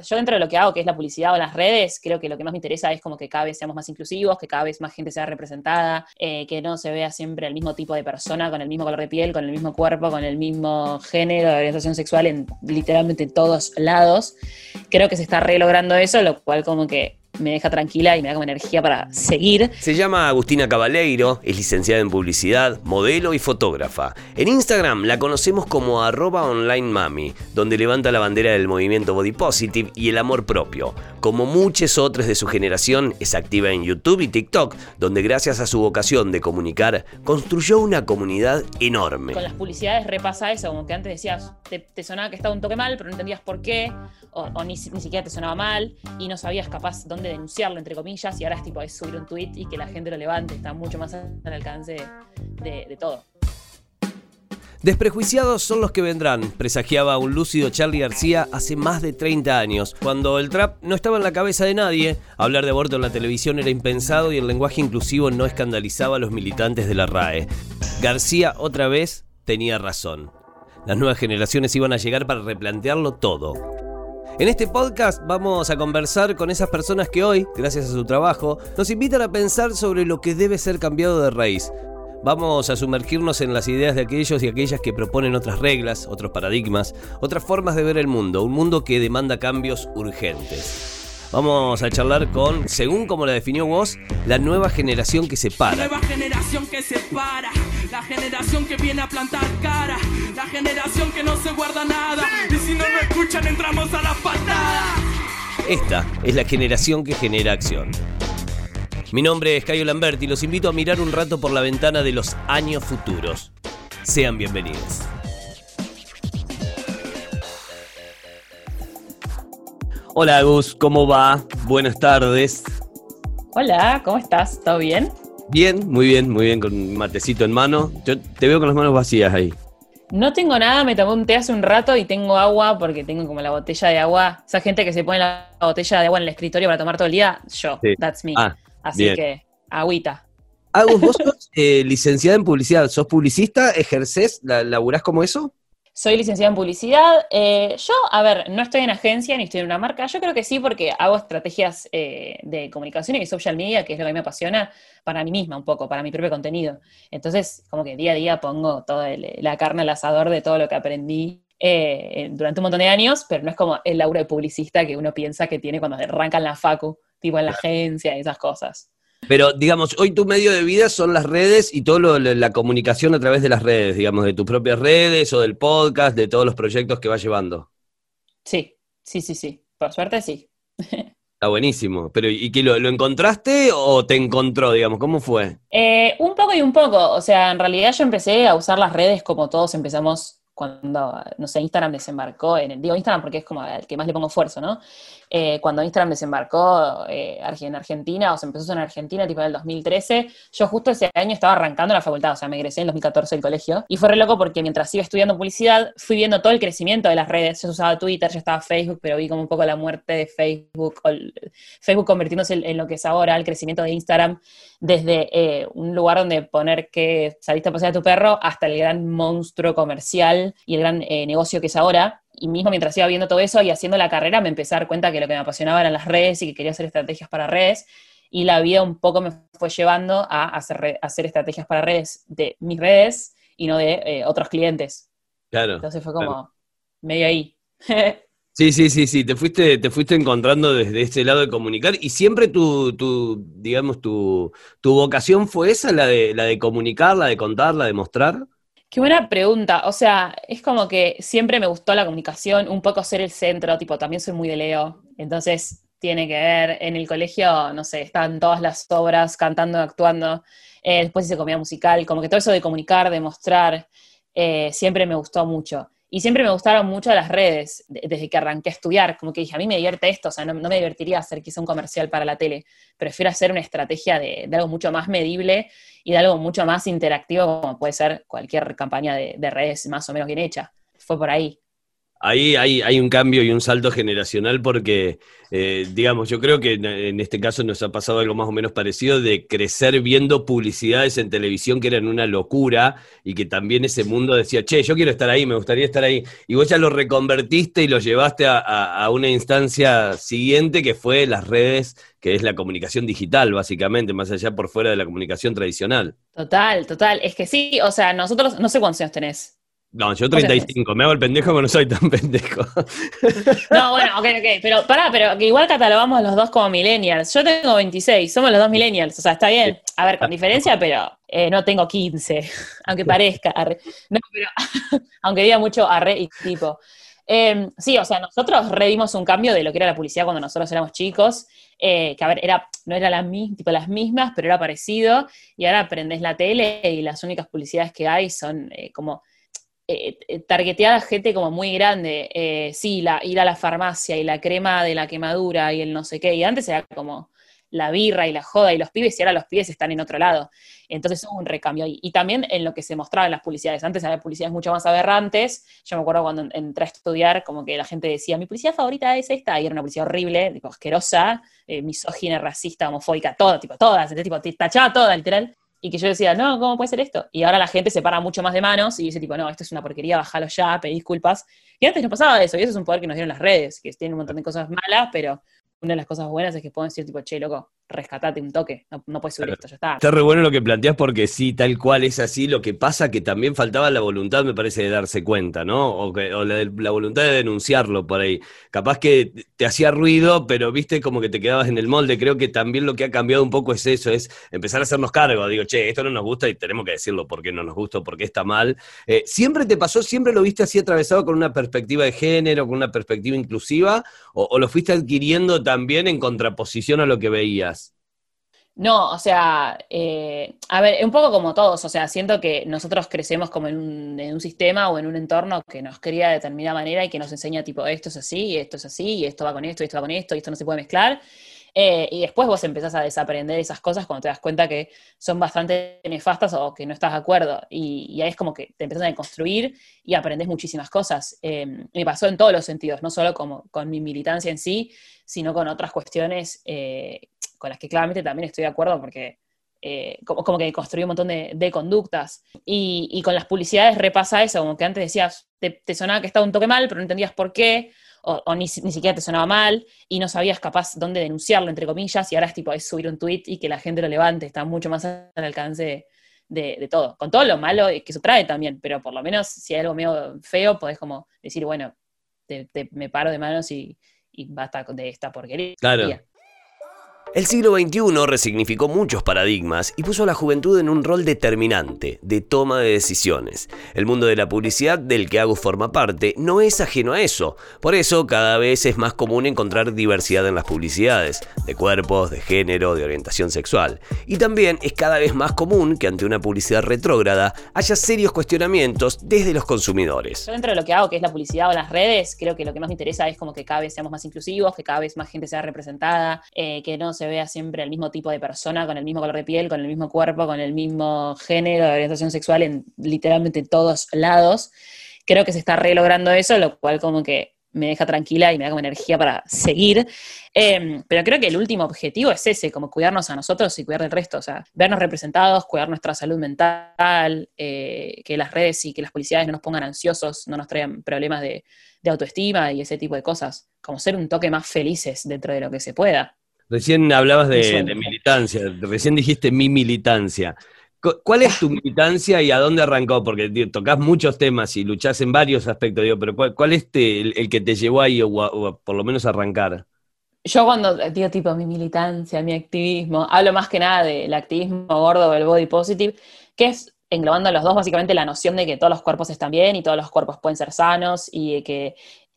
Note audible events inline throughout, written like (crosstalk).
yo dentro de lo que hago, que es la publicidad o las redes, creo que lo que más me interesa es como que cada vez seamos más inclusivos, que cada vez más gente sea representada, eh, que no se vea siempre el mismo tipo de persona, con el mismo color de piel, con el mismo cuerpo, con el mismo género, orientación sexual en literalmente todos lados. Creo que se está re logrando eso, lo cual como que me deja tranquila y me da como energía para seguir. Se llama Agustina Cabaleiro, es licenciada en publicidad, modelo y fotógrafa. En Instagram la conocemos como arroba online donde levanta la bandera del movimiento body positive y el amor propio. Como muchos otros de su generación, es activa en YouTube y TikTok, donde gracias a su vocación de comunicar, construyó una comunidad enorme. Con las publicidades repasa eso, como que antes decías, te, sonaba que estaba un toque mal, pero no entendías por qué, o, ni, ni siquiera te sonaba mal, y no sabías capaz dónde denunciarlo, entre comillas, y ahora es tipo es subir un tweet y que la gente lo levante, está mucho más al alcance de, todo. Desprejuiciados son los que vendrán, presagiaba un lúcido Charlie García hace más de 30 años. Cuando el trap no estaba en la cabeza de nadie, hablar de aborto en la televisión era impensado y el lenguaje inclusivo no escandalizaba a los militantes de la RAE. García otra vez tenía razón. Las nuevas generaciones iban a llegar para replantearlo todo. En este podcast vamos a conversar con esas personas que hoy, gracias a su trabajo, nos invitan a pensar sobre lo que debe ser cambiado de raíz. Vamos a sumergirnos en las ideas de aquellos y aquellas que proponen otras reglas, otros paradigmas, otras formas de ver el mundo, un mundo que demanda cambios urgentes. Vamos a charlar con, según como la definió vos, la nueva generación que se para. La nueva generación que se para, la generación que viene a plantar cara, la generación que no se guarda nada. Y si no nos escuchan, entramos a. Esta es la generación que genera acción. Mi nombre es Cayo Lambert y los invito a mirar un rato por la ventana de los años futuros. Sean bienvenidos. Hola Agus, ¿cómo va? Buenas tardes. Hola, ¿cómo estás? ¿Todo bien? Bien, muy bien, muy bien, con matecito en mano. Yo te veo con las manos vacías ahí. No tengo nada, me tomé un té hace un rato y tengo agua porque tengo como la botella de agua. Esa gente que se pone la botella de agua en el escritorio para tomar todo el día, yo, that's me. Ah, Así que, agüita. Agus, vos (laughs) sos eh, licenciada en publicidad, sos publicista, ejercés, laburás como eso? Soy licenciada en publicidad. Eh, yo, a ver, no estoy en agencia ni estoy en una marca. Yo creo que sí porque hago estrategias eh, de comunicación y social media, que es lo que a mí me apasiona, para mí misma un poco, para mi propio contenido. Entonces, como que día a día pongo toda la carne al asador de todo lo que aprendí eh, durante un montón de años, pero no es como el lauro de publicista que uno piensa que tiene cuando arrancan la facu, tipo en la agencia y esas cosas. Pero, digamos, hoy tu medio de vida son las redes y toda la comunicación a través de las redes, digamos, de tus propias redes o del podcast, de todos los proyectos que vas llevando. Sí, sí, sí, sí. Por suerte sí. (laughs) Está buenísimo. Pero, ¿y qué lo, encontraste o te encontró, digamos? ¿Cómo fue? Eh, un poco y un poco. O sea, en realidad yo empecé a usar las redes como todos empezamos cuando, no sé, Instagram desembarcó en el, digo Instagram porque es como el que más le pongo esfuerzo, ¿no? Eh, cuando Instagram desembarcó eh, en Argentina, o se empezó en Argentina, tipo en el 2013, yo justo ese año estaba arrancando la facultad, o sea, me egresé en 2014 del colegio, y fue re loco porque mientras iba estudiando publicidad, fui viendo todo el crecimiento de las redes, yo usaba Twitter, yo estaba Facebook, pero vi como un poco la muerte de Facebook, Facebook convirtiéndose en, lo que es ahora, el crecimiento de Instagram, desde eh, un lugar donde poner que saliste a pasear a tu perro hasta el gran monstruo comercial y el gran negocio que es ahora y mismo mientras iba viendo todo eso y haciendo la carrera, me empecé a dar cuenta que lo que me apasionaba eran las redes y que quería hacer estrategias para redes. Y la vida un poco me fue llevando a hacer, hacer estrategias para redes de mis redes y no de eh, otros clientes. Claro. Entonces fue como medio ahí. (laughs) sí, sí, sí, sí. Te fuiste, te fuiste encontrando desde este lado de comunicar. Y siempre tu, tu digamos, tu, tu vocación fue esa, la de, la de comunicar, la de contar, la de mostrar. Qué buena pregunta. O sea, es como que siempre me gustó la comunicación, un poco ser el centro, tipo, también soy muy de Leo. Entonces, tiene que ver, en el colegio, no sé, están todas las obras cantando, actuando. Eh, después hice comida musical, como que todo eso de comunicar, de mostrar, eh, siempre me gustó mucho. Y siempre me gustaron mucho las redes, desde que arranqué a estudiar, como que dije, a mí me divierte esto, o sea, no, me divertiría hacer quizá un comercial para la tele, prefiero hacer una estrategia de, algo mucho más medible y de algo mucho más interactivo, como puede ser cualquier campaña de, redes más o menos bien hecha. Fue por ahí. Ahí hay, hay, un cambio y un salto generacional porque, eh, digamos, yo creo que en, este caso nos ha pasado algo más o menos parecido de crecer viendo publicidades en televisión que eran una locura y que también ese mundo decía, che, yo quiero estar ahí, me gustaría estar ahí. Y vos ya lo reconvertiste y lo llevaste a, a una instancia siguiente que fue las redes, que es la comunicación digital, básicamente, más allá por fuera de la comunicación tradicional. Total, total. Es que sí, o sea, nosotros, no sé cuántos años tenés. No, yo 35, me hago el pendejo pero no soy tan (laughs) pendejo. No, bueno, ok, ok, pero pará, pero que igual catalogamos los dos como millennials. Yo tengo 26, somos los dos millennials, o sea, está bien. A ver, con diferencia, pero eh, no tengo 15, (laughs) aunque parezca. No, pero, (laughs) aunque diga mucho arre y tipo. Em, sí, o sea, nosotros revimos un cambio de lo que era la publicidad cuando nosotros éramos chicos, eh, que a ver, era, no era la, tipo, las mismas, pero era parecido, y ahora aprendes la tele y las únicas publicidades que hay son eh, como eh, eh, targeteada gente como muy grande. Eh, sí, la, ir a la farmacia y la crema de la quemadura y el no sé qué. Y antes era como la birra y la joda y los pibes, y ahora los pibes están en otro lado. Entonces hubo un recambio ahí. Y también en lo que se mostraba en las publicidades. Antes había publicidades mucho más aberrantes. Yo me acuerdo cuando entré a estudiar, como que la gente decía, mi publicidad favorita es esta, y era una publicidad horrible, tipo asquerosa, misógina, racista, homofóbica, todo, tipo, todas, este tipo, tachaba toda, literal y que yo decía, no, ¿cómo puede ser esto? Y ahora la gente se para mucho más de manos y dice, tipo, no, esto es una porquería, bájalo ya, pedí disculpas. Y antes no pasaba eso, y eso es un poder que nos dieron las redes, que tienen un montón de cosas malas, pero una de las cosas buenas es que pueden decir, tipo, che, loco, rescatate un toque, no, puedes subir esto, ya está. Está re bueno lo que planteas porque sí, tal cual es así. Lo que pasa que también faltaba la voluntad, me parece, de darse cuenta, ¿no? O, que, la, voluntad de denunciarlo por ahí. Capaz que te hacía ruido, pero viste como que te quedabas en el molde. Creo que también lo que ha cambiado un poco es eso, es empezar a hacernos cargo. Digo, che, esto no nos gusta y tenemos que decirlo porque no nos gusta porque está mal. Eh, ¿Siempre te pasó, siempre lo viste así atravesado con una perspectiva de género, con una perspectiva inclusiva? o lo fuiste adquiriendo también en contraposición a lo que veías? No, o sea, eh, a ver, un poco como todos, o sea, siento que nosotros crecemos como en un, sistema o en un entorno que nos cría de determinada manera y que nos enseña tipo, esto es así, esto es así, y esto va con esto, y esto va con esto, y esto no se puede mezclar. Eh, y después vos empezás a desaprender esas cosas cuando te das cuenta que son bastante nefastas o que no estás de acuerdo. Y, ahí es como que te empiezas a construir y aprendes muchísimas cosas. Eh, me pasó en todos los sentidos, no solo como con mi militancia en sí, sino con otras cuestiones con las que claramente también estoy de acuerdo porque eh, como, que construí un montón de, conductas. Y, con las publicidades repasa eso, como que antes decías, te, sonaba que estaba un toque mal, pero no entendías por qué, o, ni, siquiera te sonaba mal, y no sabías capaz dónde denunciarlo, entre comillas, y ahora es tipo, es subir un tweet y que la gente lo levante, está mucho más al alcance de, todo, con todo lo malo que eso trae también, pero por lo menos si hay algo medio feo, podés como decir, bueno, me paro de manos y, y basta de esta porquería. Claro. El siglo XXI resignificó muchos paradigmas y puso a la juventud en un rol determinante de toma de decisiones. El mundo de la publicidad del que Agus forma parte no es ajeno a eso. Por eso cada vez es más común encontrar diversidad en las publicidades, de cuerpos, de género, de orientación sexual. Y también es cada vez más común que ante una publicidad retrógrada haya serios cuestionamientos desde los consumidores. Yo dentro de lo que hago, que es la publicidad o las redes, creo que lo que más me interesa es como que cada vez seamos más inclusivos, que cada vez más gente sea representada, eh, que no se se vea siempre el mismo tipo de persona, con el mismo color de piel, con el mismo cuerpo, con el mismo género de orientación sexual en literalmente todos lados. Creo que se está re logrando eso, lo cual como que me deja tranquila y me da como energía para seguir. Em, pero creo que el último objetivo es ese, como cuidarnos a nosotros y cuidar del resto, o sea, vernos representados, cuidar nuestra salud mental, eh, que las redes y que las publicidades no nos pongan ansiosos, no nos traigan problemas de autoestima y ese tipo de cosas, como ser un toque más felices dentro de lo que se pueda. Recién hablabas de, militancia, recién dijiste mi militancia. ¿Cuál es tu (laughs) militancia y a dónde arrancó? Porque tocas muchos temas y luchás en varios aspectos, digo, pero ¿cuál, es el, que te llevó ahí o, por lo menos a arrancar? Yo cuando digo tipo mi militancia, mi activismo, hablo más que nada del activismo gordo o el body positive, que es englobando a los dos básicamente la noción de que todos los cuerpos están bien y todos los cuerpos pueden ser sanos y que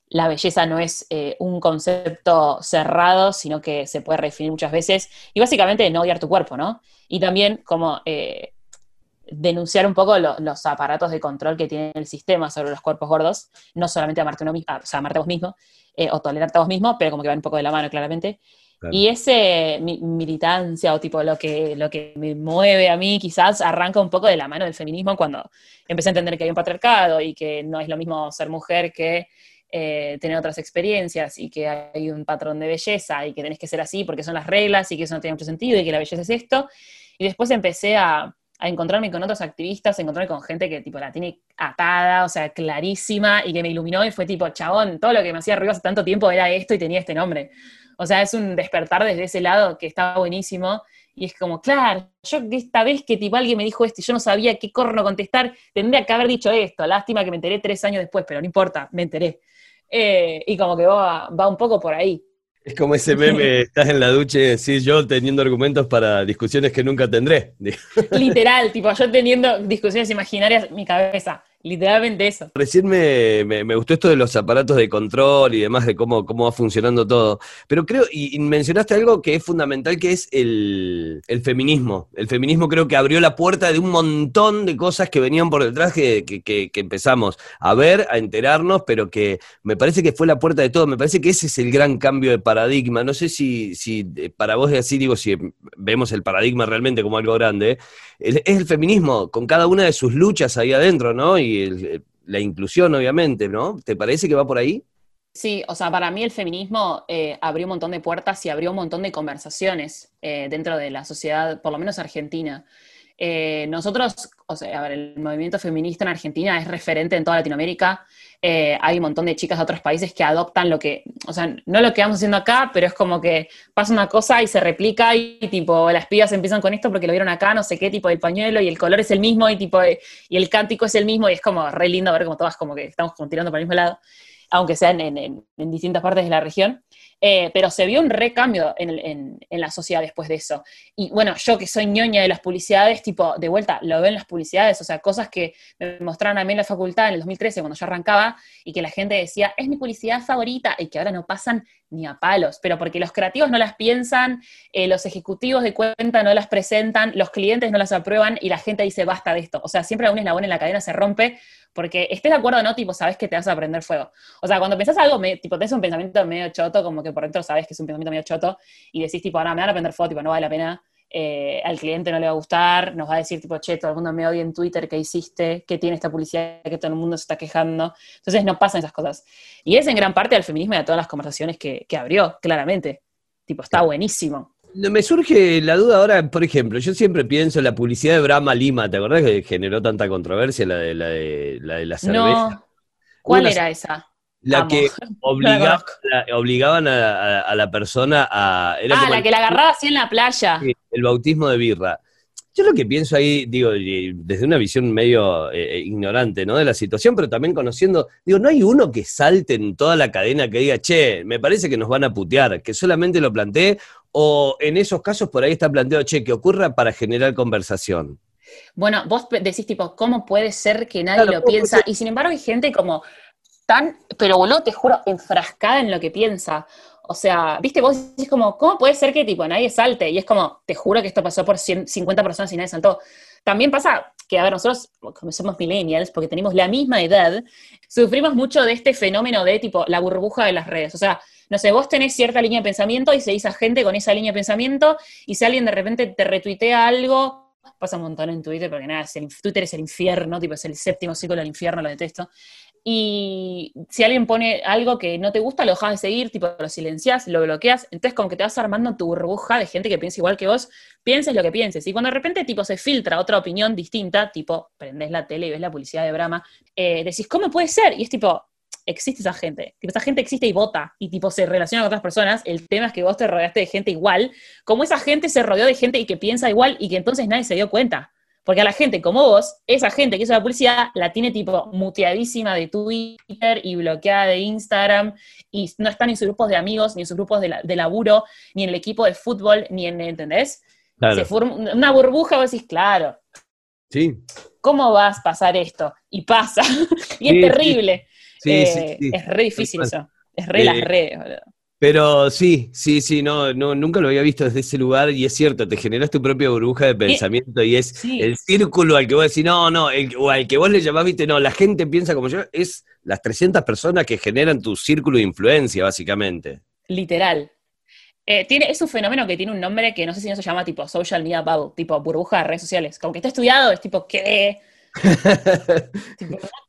la belleza no es eh, un concepto cerrado, sino que se puede redefinir muchas veces. Y básicamente no odiar tu cuerpo, ¿no? Y también como eh, denunciar un poco los aparatos de control que tiene el sistema sobre los cuerpos gordos, no solamente amarte, uno mismo, o sea, amarte a vos mismo, eh, o tolerarte a vos mismo, pero como que van un poco de la mano, claramente. Y ese militancia o tipo lo que, lo que me mueve a mí quizás arranca un poco de la mano del feminismo cuando empecé a entender que hay un patriarcado y que no es lo mismo ser mujer que eh, tener otras experiencias y que hay un patrón de belleza y que tenés que ser así porque son las reglas y que eso no tiene mucho sentido y que la belleza es esto. Y después empecé a, a encontrarme con otros activistas, a encontrarme con gente que tipo la tiene atada, o sea, clarísima y que me iluminó y fue tipo, chabón, todo lo que me hacía ruido hace tanto tiempo era esto y tenía este nombre. O sea, es un despertar desde ese lado que está buenísimo. Y es como, claro, yo esta vez que tipo alguien me dijo esto y yo no sabía qué corno contestar, tendría que haber dicho esto. Lástima que me enteré tres años después, pero no importa, me enteré. Eh, y como que va, va un poco por ahí. Es como ese meme, (laughs) estás en la ducha y decís yo teniendo argumentos para discusiones que nunca tendré. (laughs) Literal, tipo yo teniendo discusiones imaginarias en mi cabeza. Literalmente eso. Recién me, gustó esto de los aparatos de control y demás, de cómo, cómo va funcionando todo. Pero creo, y, mencionaste algo que es fundamental, que es el, feminismo. El feminismo creo que abrió la puerta de un montón de cosas que venían por detrás que, que, empezamos a ver, a enterarnos, pero que me parece que fue la puerta de todo. Me parece que ese es el gran cambio de paradigma. No sé si, si eh, para vos es así, digo, si vemos el paradigma realmente como algo grande. Es el feminismo, con cada una de sus luchas ahí adentro, ¿no? Y la inclusión, obviamente, ¿no? ¿Te parece que va por ahí? Sí, o sea, para mí el feminismo eh, abrió un montón de puertas y abrió un montón de conversaciones eh, dentro de la sociedad, por lo menos argentina. Eh, nosotros, o sea, a ver, el movimiento feminista en Argentina es referente en toda Latinoamérica. Eh, hay un montón de chicas de otros países que adoptan lo que, o sea, no lo que vamos haciendo acá, pero es como que pasa una cosa y se replica y tipo, las pibas empiezan con esto porque lo vieron acá, no sé qué, tipo el pañuelo y el color es el mismo y tipo, y el cántico es el mismo y es como re lindo ver como todas como que estamos como tirando para el mismo lado, aunque sean en distintas partes de la región. Eh, pero se vio un recambio en, en, la sociedad después de eso. Y bueno, yo que soy ñoña de las publicidades, tipo, de vuelta, lo veo en las publicidades, o sea, cosas que me mostraron a mí en la facultad en el 2013, cuando yo arrancaba, y que la gente decía, es mi publicidad favorita, y que ahora no pasan ni a palos, pero porque los creativos no las piensan, eh, los ejecutivos de cuenta no las presentan, los clientes no las aprueban, y la gente dice, basta de esto. O sea, siempre un eslabón en la cadena se rompe, porque estés de acuerdo o no, tipo, sabes que te vas a prender fuego. O sea, cuando pensás algo, tipo, tenés un pensamiento medio choto, como que por dentro sabes que es un pensamiento medio choto, y decís, tipo, ahora me van a prender fuego, tipo, no vale la pena, eh, al cliente no le va a gustar, nos va a decir, tipo, che, todo el mundo me odia en Twitter, ¿qué hiciste? ¿Qué tiene esta publicidad? Que todo el mundo se está quejando. Entonces, no pasan esas cosas. Y es en gran parte al feminismo y a todas las conversaciones que, que abrió, claramente. Tipo, está buenísimo. Me surge la duda ahora, por ejemplo, yo siempre pienso en la publicidad de Brahma Lima, ¿te acordás que generó tanta controversia la de la, de, la, cerveza? No. ¿Cuál era esa? La que (laughs) obligaban a, la persona a... ah, la que la agarraba así en la playa. El bautismo de birra. Yo lo que pienso ahí, digo, desde una visión medio eh, eh, ignorante, ¿no? De la situación, pero también conociendo, digo, no hay uno que salte en toda la cadena que diga, che, me parece que nos van a putear, que solamente lo planteé, o en esos casos por ahí está planteado, che, que ocurra para generar conversación. Bueno, vos decís tipo, ¿cómo puede ser que nadie lo piensa? Y sin embargo hay gente como tan, pero boludo, te juro, enfrascada en lo que piensa. O sea, viste, vos decís como, ¿cómo puede ser que tipo nadie salte? Y es como, te juro que esto pasó por 50 personas y nadie saltó. También pasa que, a ver, nosotros, como somos millennials, porque tenemos la misma edad, sufrimos mucho de este fenómeno de tipo la burbuja de las redes. O sea, no sé, vos tenés cierta línea de pensamiento y seguís a gente con esa línea de pensamiento y si alguien de repente te retuitea algo, pasa un montón en Twitter, porque nada, Twitter es el infierno, tipo es el séptimo ciclo del infierno, lo detesto. Y si alguien pone algo que no te gusta, lo dejas de seguir, tipo lo silencias, lo bloqueas, entonces como que te vas armando tu burbuja de gente que piensa igual que vos, pienses lo que pienses. Y cuando de repente tipo se filtra otra opinión distinta, tipo prendés la tele y ves la publicidad de Brahma, eh, decís, ¿cómo puede ser? Y es tipo, existe esa gente. Tipo, esa gente existe y vota y tipo se relaciona con otras personas. El tema es que vos te rodeaste de gente igual, como esa gente se rodeó de gente y que piensa igual y que entonces nadie se dio cuenta. Porque a la gente como vos, esa gente que hizo la publicidad la tiene tipo muteadísima de Twitter y bloqueada de Instagram y no están en sus grupos de amigos, ni en sus grupos de, laburo, ni en el equipo de fútbol, ni en, ¿entendés? Se forma una burbuja, vos decís, claro. Sí. ¿Cómo vas a pasar esto? Y pasa. (laughs) y es terrible. Eh, es re difícil eso. Es re las eh, redes, Pero sí, sí, sí, no, no, nunca lo había visto desde ese lugar y es cierto, te generas tu propia burbuja de pensamiento y, es el círculo al que vos decís, no, no, o al que vos le llamás, viste, no, la gente piensa como yo, es las 300 personas que generan tu círculo de influencia, básicamente. Literal. Eh, tiene, es un fenómeno que tiene un nombre que no sé si no se llama tipo social media bubble, tipo burbuja de redes sociales. Como que está estudiado, es tipo, ¿qué? (laughs)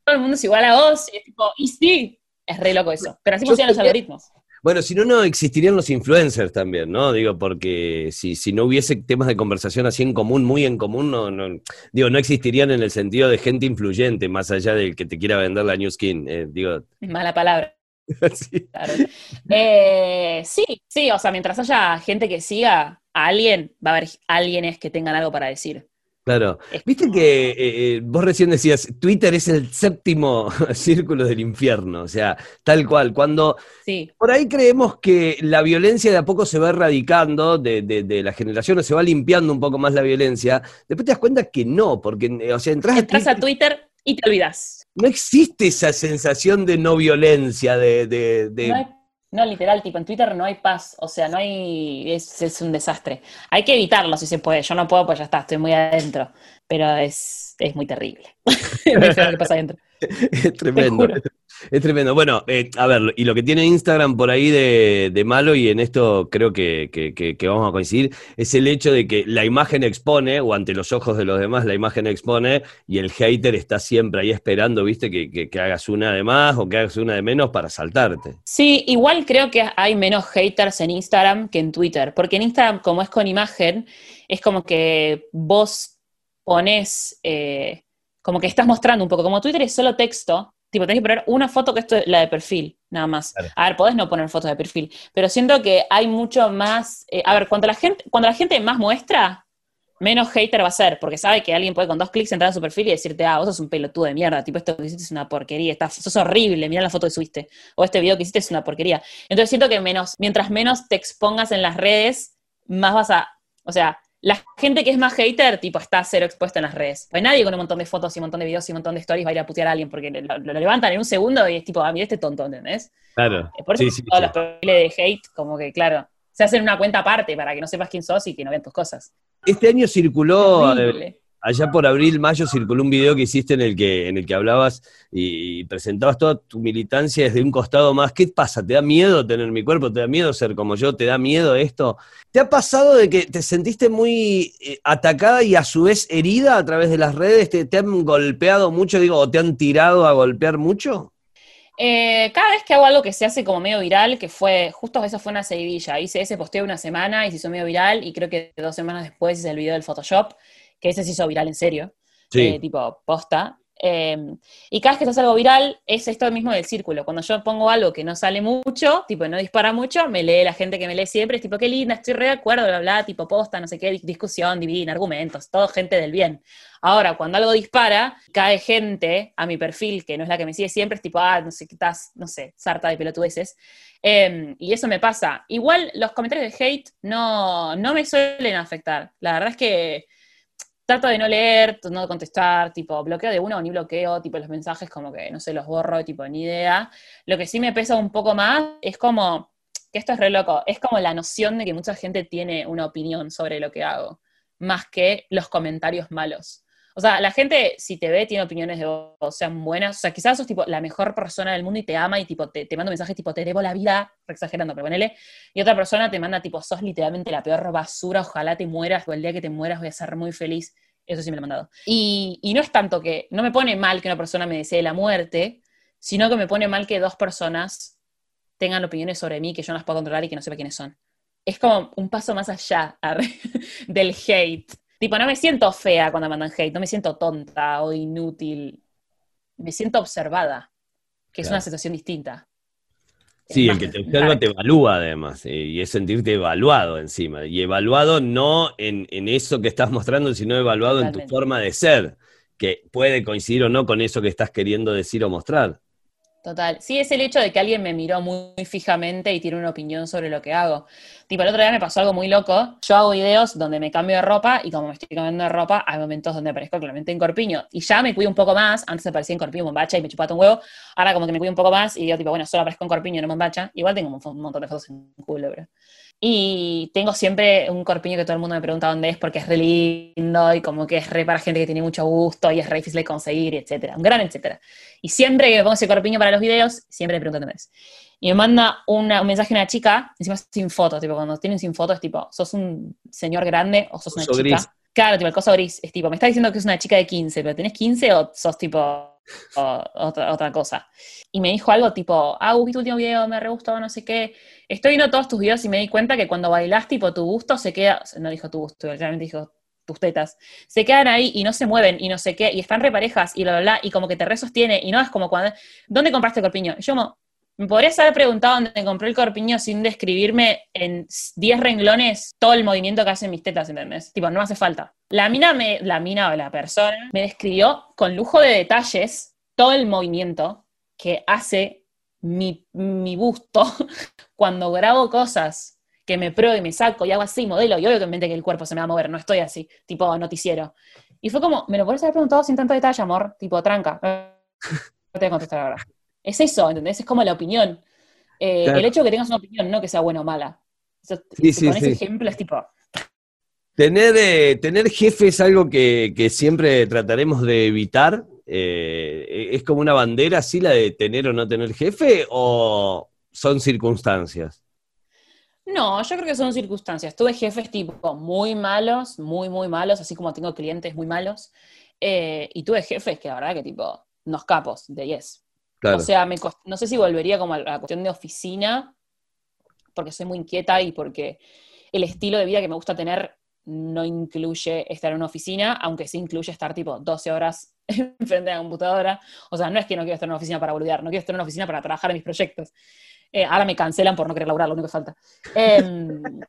todo el mundo es igual a vos, y es tipo, y sí, Es re loco eso. Pero así funcionan los algoritmos. Bueno, si no, no existirían los influencers también, ¿no? Digo, porque si, si no hubiese temas de conversación así en común, muy en común, no, no, digo, no existirían en el sentido de gente influyente, más allá del que te quiera vender la New Skin. Eh, digo. Mala palabra. (laughs) sí. Claro. Eh, sí, sí, o sea, mientras haya gente que siga a alguien, va a haber alguienes que tengan algo para decir. Claro. Viste que eh, eh, vos recién decías, Twitter es el séptimo (laughs) círculo del infierno, o sea, tal cual. Cuando Sí, por ahí creemos que la violencia de a poco se va erradicando de, de, de la generación, o se va limpiando un poco más la violencia, después te das cuenta que no, porque, eh, o sea, entras a entras a Twitter, Twitter y te olvidas. no existe esa sensación de no violencia, de... de- de- No, hay- no, literal, tipo, en Twitter no hay paz, o sea, no hay, es, es un desastre. Hay que evitarlo si se puede, yo no puedo, pues ya está, estoy muy adentro, pero es, es muy terrible. (laughs) es lo que pasa adentro. (laughs) Es tremendo. Es tremendo. Bueno, eh, a ver, y lo que tiene Instagram por ahí de, malo, y en esto creo que, vamos a coincidir, es el hecho de que la imagen expone, o ante los ojos de los demás, la imagen expone, y el hater está siempre ahí esperando, viste, que hagas una de más o que hagas una de menos para saltarte. Sí, igual creo que hay menos haters en Instagram que en Twitter, porque en Instagram, como es con imagen, es como que vos pones, eh, como que estás mostrando un poco, como Twitter es solo texto, tipo, tenés que poner una foto que es la de perfil, nada más. Claro. A ver, podés no poner fotos de perfil, pero siento que hay mucho más, eh, a ver, cuando la gente, cuando la gente más muestra, menos hater va a ser, porque sabe que alguien puede con dos clics entrar a su perfil y decirte, ah, vos sos un pelotudo de mierda, tipo, esto que hiciste es una porquería, estás, sos horrible, mirá la foto que subiste, o este video que hiciste es una porquería. Entonces siento que menos, mientras menos te expongas en las redes, más vas a, o sea, la gente que es más hater, tipo, está cero expuesta en las redes. Pues nadie con un montón de fotos y un montón de videos y un montón de stories va a ir a putear a alguien porque lo, lo levantan en un segundo y es tipo, ah, mira este tonto, ¿entendés? Claro. Por eso Sí, sí, todos sí. los perfiles de hate, como que, claro, se hacen una cuenta aparte para que no sepas quién sos y que no vean tus cosas. Este año circuló. Allá por abril, mayo, circuló un video que hiciste en el que, en el que hablabas y, presentabas toda tu militancia desde un costado más. ¿Qué pasa? ¿Te da miedo tener mi cuerpo? ¿Te da miedo ser como yo? ¿Te da miedo esto? ¿Te ha pasado de que te sentiste muy eh, atacada y a su vez herida a través de las redes? ¿Te, te han golpeado mucho, digo, o te han tirado a golpear mucho? Eh, cada vez que hago algo que se hace como medio viral, que fue, justo eso fue una seguidilla, hice ese posteo una semana y se hizo medio viral y creo que dos semanas después hice el video del Photoshop, que ese se hizo viral en serio, eh, tipo posta. Eh, y cada vez que se hace algo viral, es esto mismo del círculo. Cuando yo pongo algo que no sale mucho, tipo no dispara mucho, me lee la gente que me lee siempre, es tipo, qué linda, estoy re de acuerdo, bla, bla, tipo posta, no sé qué, discusión, divina, argumentos, todo gente del bien. Ahora, cuando algo dispara, cae gente a mi perfil, que no es la que me sigue siempre, es tipo, ah, no sé, estás, no sé, sarta de pelotudeces. Eh, y eso me pasa. Igual los comentarios de hate no, no me suelen afectar. La verdad es que trato de no leer, no contestar, tipo, bloqueo de uno o ni bloqueo, tipo, los mensajes como que, no sé, los borro, tipo, ni idea. Lo que sí me pesa un poco más es como, que esto es re loco, es como la noción de que mucha gente tiene una opinión sobre lo que hago, más que los comentarios malos. O sea, la gente, si te ve, tiene opiniones de vos, sean buenas. O sea, quizás sos tipo la mejor persona del mundo y te ama y tipo te, te manda mensajes tipo, te debo la vida, exagerando, pero ponele. Y otra persona te manda tipo, sos literalmente la peor basura, ojalá te mueras, o el día que te mueras voy a ser muy feliz. Eso sí me lo han mandado. Y, y no es tanto que, no me pone mal que una persona me desee la muerte, sino que me pone mal que dos personas tengan opiniones sobre mí que yo no las puedo controlar y que no sepa quiénes son. Es como un paso más allá (laughs) del hate. Tipo, no me siento fea cuando mandan hate, no me siento tonta o inútil. Me siento observada, que es una sensación distinta. Sí, el que te observa te evalúa además, eh, y es sentirte evaluado encima. Y evaluado no en, en eso que estás mostrando, sino evaluado en tu forma de ser, que puede coincidir o no con eso que estás queriendo decir o mostrar. Total. Sí, es el hecho de que alguien me miró muy fijamente y tiene una opinión sobre lo que hago. Tipo, el otro día me pasó algo muy loco. Yo hago videos donde me cambio de ropa y como me estoy cambiando de ropa, hay momentos donde aparezco claramente en corpiño. Y ya me cuido un poco más. Antes aparecía en corpiño, bombacha y me chupaba un huevo. Ahora como que me cuido un poco más y digo, tipo, bueno, solo aparezco en corpiño, no bombacha. Igual tengo un, montón de fotos en culo, bro. Y tengo siempre un corpiño que todo el mundo me pregunta dónde es porque es re lindo y como que es re para gente que tiene mucho gusto y es re difícil de conseguir, etcétera. Un gran etcétera. Y siempre que me pongo ese corpiño para los videos, siempre me preguntan dónde es. Y me manda una- un mensaje una chica, encima sin foto, tipo, cuando tienen sin foto es tipo, ¿sos un señor grande o sos una chica? gris. Claro, tipo, el coso gris es tipo, me está diciendo que es una chica de 15, pero ¿tenés 15 o sos tipo otra, otra cosa. Y me dijo algo tipo, ah, vi tu último video, me re gustó, no sé qué. Estoy viendo todos tus videos y me di cuenta que cuando bailás, tipo, tu gusto se queda, no dijo tu gusto, realmente dijo tus tetas, se quedan ahí y no se mueven y no sé qué, y están reparejas y bla, bla, bla, y como que te resostiene, y no es como cuando, ¿dónde compraste el corpiño? Yo como, me podrías haber preguntado dónde compré el corpiño sin describirme en 10 renglones todo el movimiento que hacen mis tetas, ¿entendés? Tipo, no hace falta. La mina, me, la mina o la persona me describió con lujo de detalles todo el movimiento que hace mi, busto (laughs) cuando grabo cosas que me pruebo y me saco y hago así, modelo, y obviamente que el cuerpo se me va a mover, no estoy así, tipo noticiero. Y fue como, me lo podrías haber preguntado sin tanto detalle, amor, tipo, tranca. (laughs) No te voy a contestar ahora. Es eso, ¿entendés? Es como la opinión. Eh, Claro. El hecho de que tengas una opinión, no que sea buena o mala. Eso- Sí, sí, con ese sí. ejemplo es tipo, Tener, eh, tener jefe es algo que, que siempre trataremos de evitar. Eh, ¿Es como una bandera así la de tener o no tener jefe o son circunstancias? No, yo creo que son circunstancias. Tuve jefes tipo muy malos, muy, muy malos, así como tengo clientes muy malos. eh, y tuve jefes que la verdad que tipo, unos capos de 10. O sea, no sé si volvería como a la cuestión de oficina, porque soy muy inquieta y porque el estilo de vida que me gusta tener no incluye estar en una oficina, aunque sí incluye estar tipo 12 horas (laughs) enfrente de la computadora. O sea, no es que no quiero estar en una oficina para boludear, no quiero estar en una oficina para trabajar en mis proyectos. Eh, ahora me cancelan por no querer laburar, lo único que falta. Em, (laughs)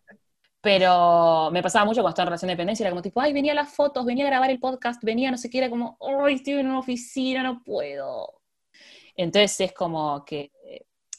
pero me pasaba mucho cuando estaba en relación de dependencia, era como tipo, ay, venía a las fotos, venía a grabar el podcast, venía no sé qué, era como, ay, estoy en una oficina, no puedo. Entonces es como que,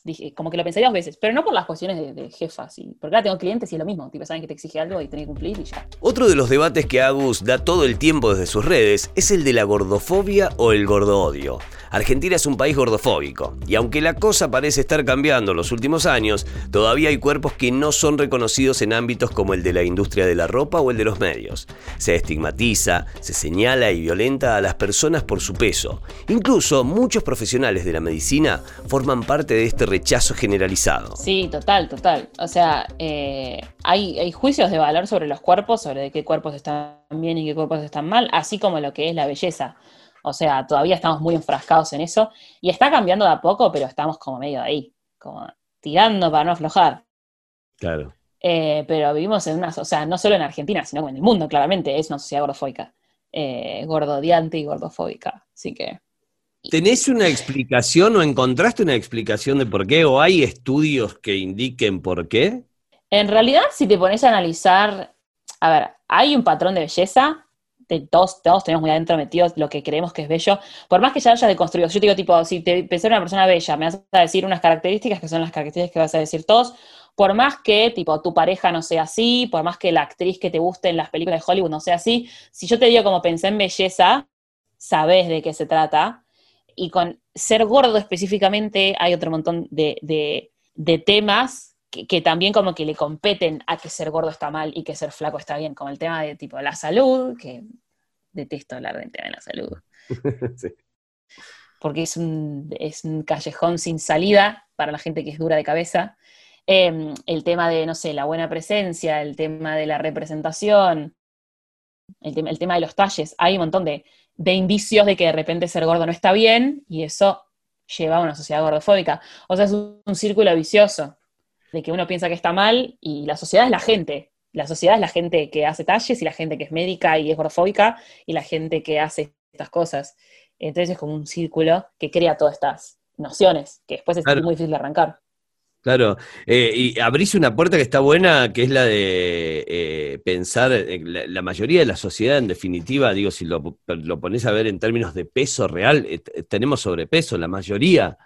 dije, como que lo pensaría dos veces, pero no por las cuestiones de, de jefa, sí, porque ahora tengo clientes y es lo mismo, tipo, saben que te exige algo y tenés que cumplir y ya. Otro de los debates que Agus da todo el tiempo desde sus redes es el de la gordofobia o el gordoodio. Argentina es un país gordofóbico, y aunque la cosa parece estar cambiando en los últimos años, todavía hay cuerpos que no son reconocidos en ámbitos como el de la industria de la ropa o el de los medios. Se estigmatiza, se señala y violenta a las personas por su peso. Incluso muchos profesionales de la medicina forman parte de este rechazo generalizado. Sí, total, total. O sea, eh, hay, hay juicios de valor sobre los cuerpos, sobre de qué cuerpos están bien y qué cuerpos están mal, así como lo que es la belleza. O sea, todavía estamos muy enfrascados en eso y está cambiando de a poco, pero estamos como medio ahí, como tirando para no aflojar. Claro. Eh, pero vivimos en una, o sea, no solo en Argentina, sino en el mundo, claramente, es una sociedad gordofóbica, eh, gordodiante y gordofóbica. Así que, ¿Tenés una explicación o encontraste una explicación de por qué? ¿O hay estudios que indiquen por qué? en realidad, si te pones a analizar, a ver, hay un patrón de belleza, todos, todos tenemos muy adentro metidos lo que creemos que es bello, por más que ya haya deconstruido, yo te digo, tipo, si te pensé en una persona bella, me vas a decir unas características que son las características que vas a decir todos, por más que, tipo, tu pareja no sea así, por más que la actriz que te guste en las películas de Hollywood no sea así, si yo te digo como pensé en belleza, sabes de qué se trata, y con ser gordo específicamente hay otro montón de, de- de temas que, que también como que le competen a que ser gordo está mal y que ser flaco está bien, como el tema de tipo la salud, que detesto hablar del tema de la salud, (laughs) Sí. porque es un, es un callejón sin salida para la gente que es dura de cabeza. Eh, el tema de, no sé, la buena presencia, el tema de la representación, el, tema- el tema de los talles. Hay un montón de, de indicios de que de repente ser gordo no está bien y eso lleva a una sociedad gordofóbica. O sea, es un, un círculo vicioso de que uno piensa que está mal y la sociedad es la gente. La sociedad es la gente que hace talles y la gente que es médica y es gordofóbica y la gente que hace estas cosas. Entonces es como un círculo que crea todas estas nociones que después es Claro. muy difícil de arrancar. Claro, eh, y abrís una puerta que está buena, que es la de eh, pensar, eh, la, la mayoría de la sociedad en definitiva, digo, si lo, lo pones a ver en términos de peso real, tenemos sobrepeso, la mayoría.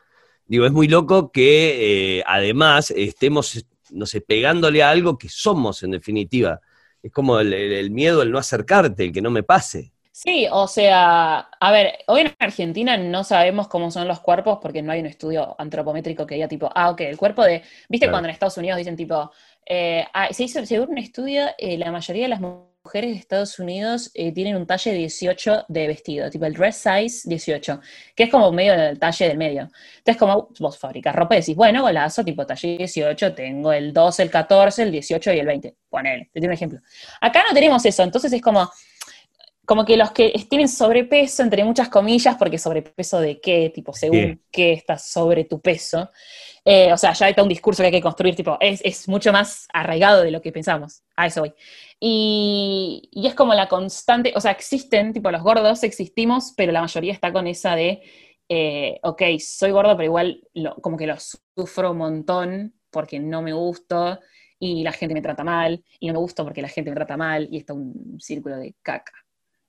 Digo, es muy loco que además estemos, no sé, pegándole a algo que somos en definitiva. Es como el, el- miedo, el no acercarte, el que no me pase. Sí, o sea, a ver, hoy en Argentina no sabemos cómo son los cuerpos porque no hay un estudio antropométrico que diga tipo, ah, ok, el cuerpo de, viste Claro. cuando en Estados Unidos dicen tipo, eh, ah, se hizo, según un estudio, eh, la mayoría de las mujeres de Estados Unidos eh, tienen un talle 18 de vestido, tipo el dress size 18, que es como medio del talle del medio. Entonces, como vos fabricas ropa y decís, bueno, golazo, tipo talle 18, tengo el 12, el 14, el 18 y el 20. Ponele, te doy un ejemplo. Acá no tenemos eso, entonces es como, como que los que tienen sobrepeso, entre muchas comillas, porque sobrepeso de qué, tipo, según qué estás sobre tu peso, eh, o sea, ya está un discurso que hay que construir, tipo, es, mucho más arraigado de lo que pensamos. A eso voy. Y, es como la constante, o sea, existen, tipo, los gordos existimos, pero la mayoría está con esa de, eh, ok, soy gordo, pero igual como que lo sufro un montón porque no me gusto y la gente me trata mal, y no me gusto porque la gente me trata mal, y está un círculo de caca